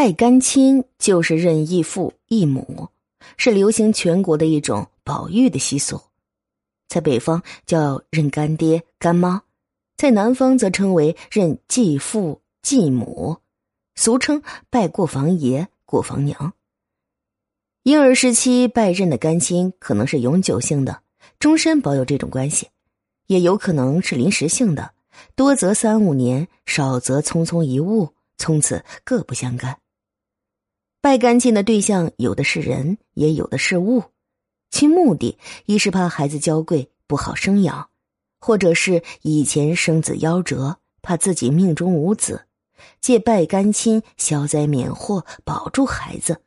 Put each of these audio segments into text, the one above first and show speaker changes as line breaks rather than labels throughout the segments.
拜干亲就是认异父异母，是流行全国的一种保育的习俗。在北方叫认干爹干妈，在南方则称为认继父继母，俗称拜过房爷过房娘。婴儿时期拜认的干亲可能是永久性的，终身保有这种关系，也有可能是临时性的，多则三五年，少则匆匆一物。从此各不相干。拜干亲的对象有的是人，也有的是物，其目的一是怕孩子娇贵不好生养，或者是以前生子夭折，怕自己命中无子，借拜干亲消灾免祸，保住孩子。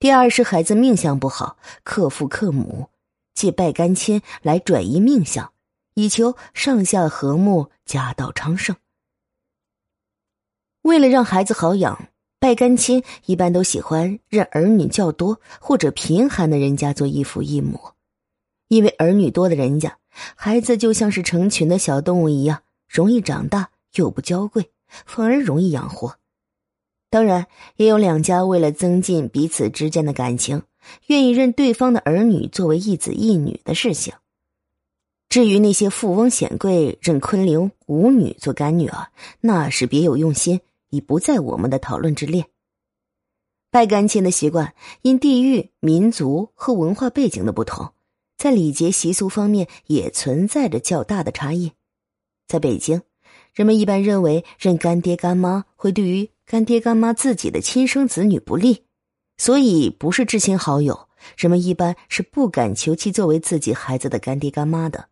第二是孩子命相不好，克父克母，借拜干亲来转移命相，以求上下和睦，家道昌盛。为了让孩子好养，拜干亲一般都喜欢认儿女较多或者贫寒的人家做义父义母，因为儿女多的人家，孩子就像是成群的小动物一样，容易长大又不娇贵，反而容易养活。当然，也有两家为了增进彼此之间的感情，愿意认对方的儿女作为一子一女的事情。至于那些富翁显贵认昆凌五女做干女儿，那是别有用心。已不在我们的讨论之列。拜干亲的习惯因地域、民族和文化背景的不同，在礼节习俗方面也存在着较大的差异。在北京，人们一般认为认干爹干妈会对于干爹干妈自己的亲生子女不利，所以不是至亲好友，人们一般是不敢求其作为自己孩子的干爹干妈的。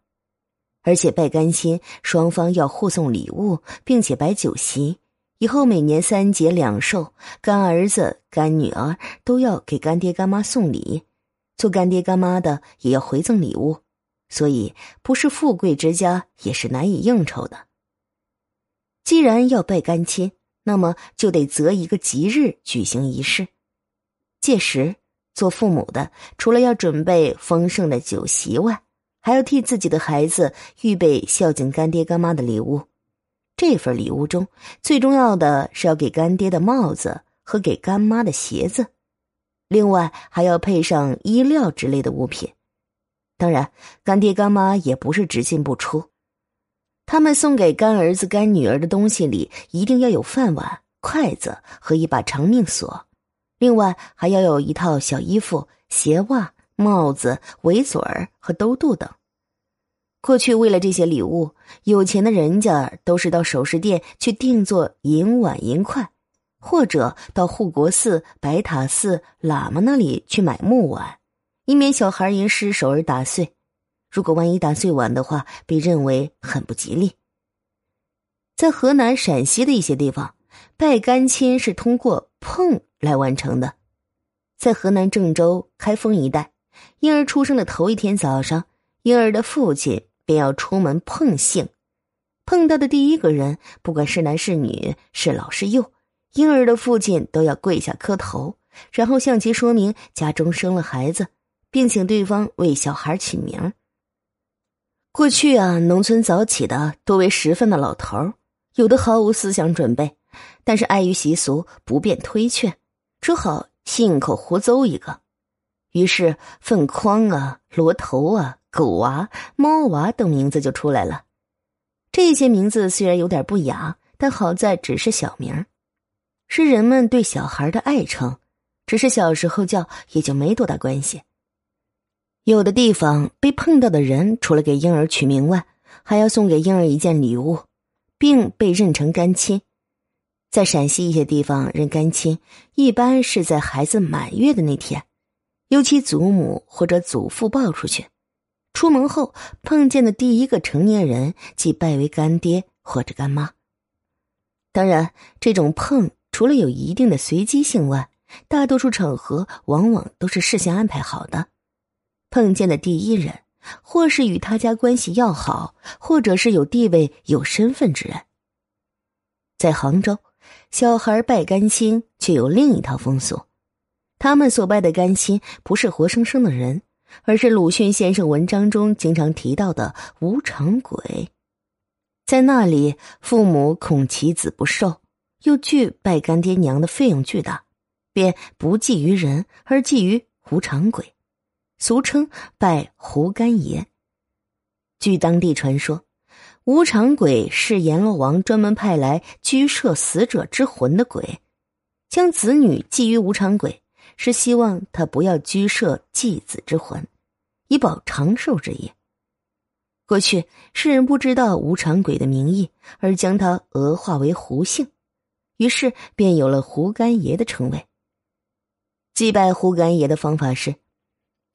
而且拜干亲，双方要互送礼物，并且摆酒席。以后每年三节两寿，干儿子、干女儿都要给干爹干妈送礼，做干爹干妈的也要回赠礼物，所以不是富贵之家也是难以应酬的。既然要拜干亲，那么就得择一个吉日举行仪式。届时，做父母的除了要准备丰盛的酒席外，还要替自己的孩子预备孝敬干爹干妈的礼物。这份礼物中最重要的是要给干爹的帽子和给干妈的鞋子，另外还要配上衣料之类的物品。当然，干爹干妈也不是只进不出，他们送给干儿子干女儿的东西里一定要有饭碗、筷子和一把长命锁，另外还要有一套小衣服、鞋袜、帽子、围嘴儿和兜肚等。过去为了这些礼物，有钱的人家都是到首饰店去定做银碗银筷，或者到护国寺、白塔寺喇嘛那里去买木碗，以免小孩因失手而打碎。如果万一打碎碗的话，被认为很不吉利。在河南、陕西的一些地方，拜干亲是通过碰来完成的。在河南郑州、开封一带，婴儿出生的头一天早上，婴儿的父亲。便要出门碰幸，碰到的第一个人，不管是男是女，是老是幼，婴儿的父亲都要跪下磕头，然后向其说明家中生了孩子，并请对方为小孩起名。过去啊，农村早起的多为十分的老头有的毫无思想准备，但是碍于习俗不便推劝，只好信口胡诌一个，于是粪筐啊，罗头啊。狗娃、猫娃等名字就出来了。这些名字虽然有点不雅，但好在只是小名是人们对小孩的爱称，只是小时候叫也就没多大关系。有的地方被碰到的人，除了给婴儿取名外，还要送给婴儿一件礼物，并被认成干亲。在陕西一些地方认干亲，一般是在孩子满月的那天，由其祖母或者祖父抱出去。出门后碰见的第一个成年人，即拜为干爹或者干妈。当然，这种碰除了有一定的随机性外，大多数场合往往都是事先安排好的。碰见的第一人，或是与他家关系要好，或者是有地位、有身份之人。在杭州，小孩拜干亲却有另一套风俗，他们所拜的干亲不是活生生的人。而是鲁迅先生文章中经常提到的无常鬼，在那里，父母恐其子不寿，又惧拜干爹娘的费用巨大，便不祭于人，而祭于无常鬼，俗称拜胡干爷。据当地传说，无常鬼是阎罗王专门派来居摄死者之魂的鬼，将子女寄于无常鬼，是希望他不要居摄继子之魂，以保长寿之业。过去世人不知道无常鬼的名义，而将他讹化为胡姓，于是便有了胡干爷的称谓。祭拜胡干爷的方法是，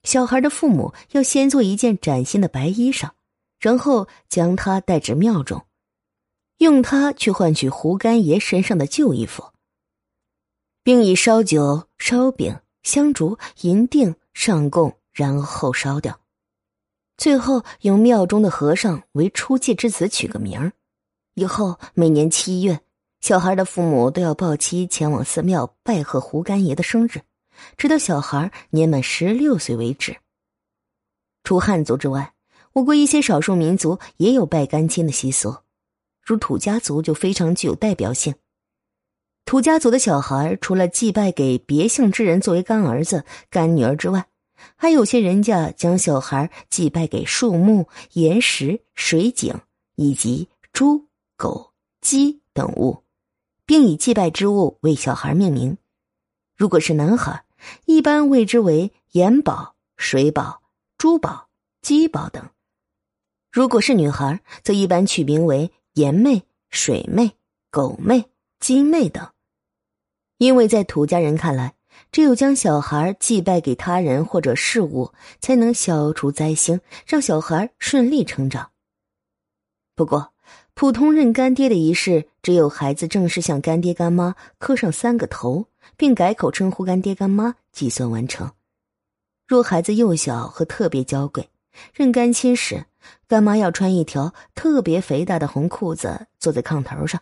小孩的父母要先做一件崭新的白衣裳。然后将他带至庙中，用它去换取胡干爷身上的旧衣服，并以烧酒、烧饼、香烛、银锭上供，然后烧掉。最后用庙中的和尚为出界之子取个名儿。以后每年七月，小孩的父母都要抱妻前往寺庙拜贺胡干爷的生日，直到小孩年满十六岁为止。除汉族之外。我国一些少数民族也有拜干亲的习俗，如土家族就非常具有代表性。土家族的小孩除了祭拜给别姓之人作为干儿子、干女儿之外，还有些人家将小孩祭拜给树木、岩石、水井以及猪、狗、鸡等物，并以祭拜之物为小孩命名。如果是男孩，一般谓之为岩宝、水宝、珠宝、鸡宝等。如果是女孩，则一般取名为岩妹、水妹、狗妹、鸡妹等，因为在土家人看来，只有将小孩祭拜给他人或者事物，才能消除灾星，让小孩顺利成长。不过，普通认干爹的仪式，只有孩子正式向干爹干妈磕上三个头，并改口称呼干爹干妈，计算完成。若孩子幼小和特别娇贵，认干亲时。干妈要穿一条特别肥大的红裤子，坐在炕头上，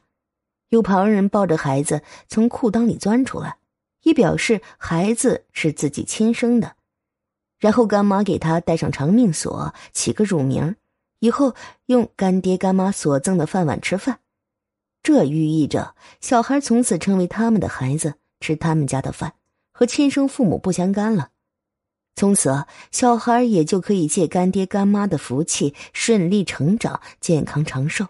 有旁人抱着孩子从裤裆里钻出来，以表示孩子是自己亲生的。然后干妈给他戴上长命锁，起个乳名，以后用干爹干妈所赠的饭碗吃饭，这寓意着小孩从此成为他们的孩子，吃他们家的饭，和亲生父母不相干了。从此，小孩也就可以借干爹干妈的福气，顺利成长，健康长寿。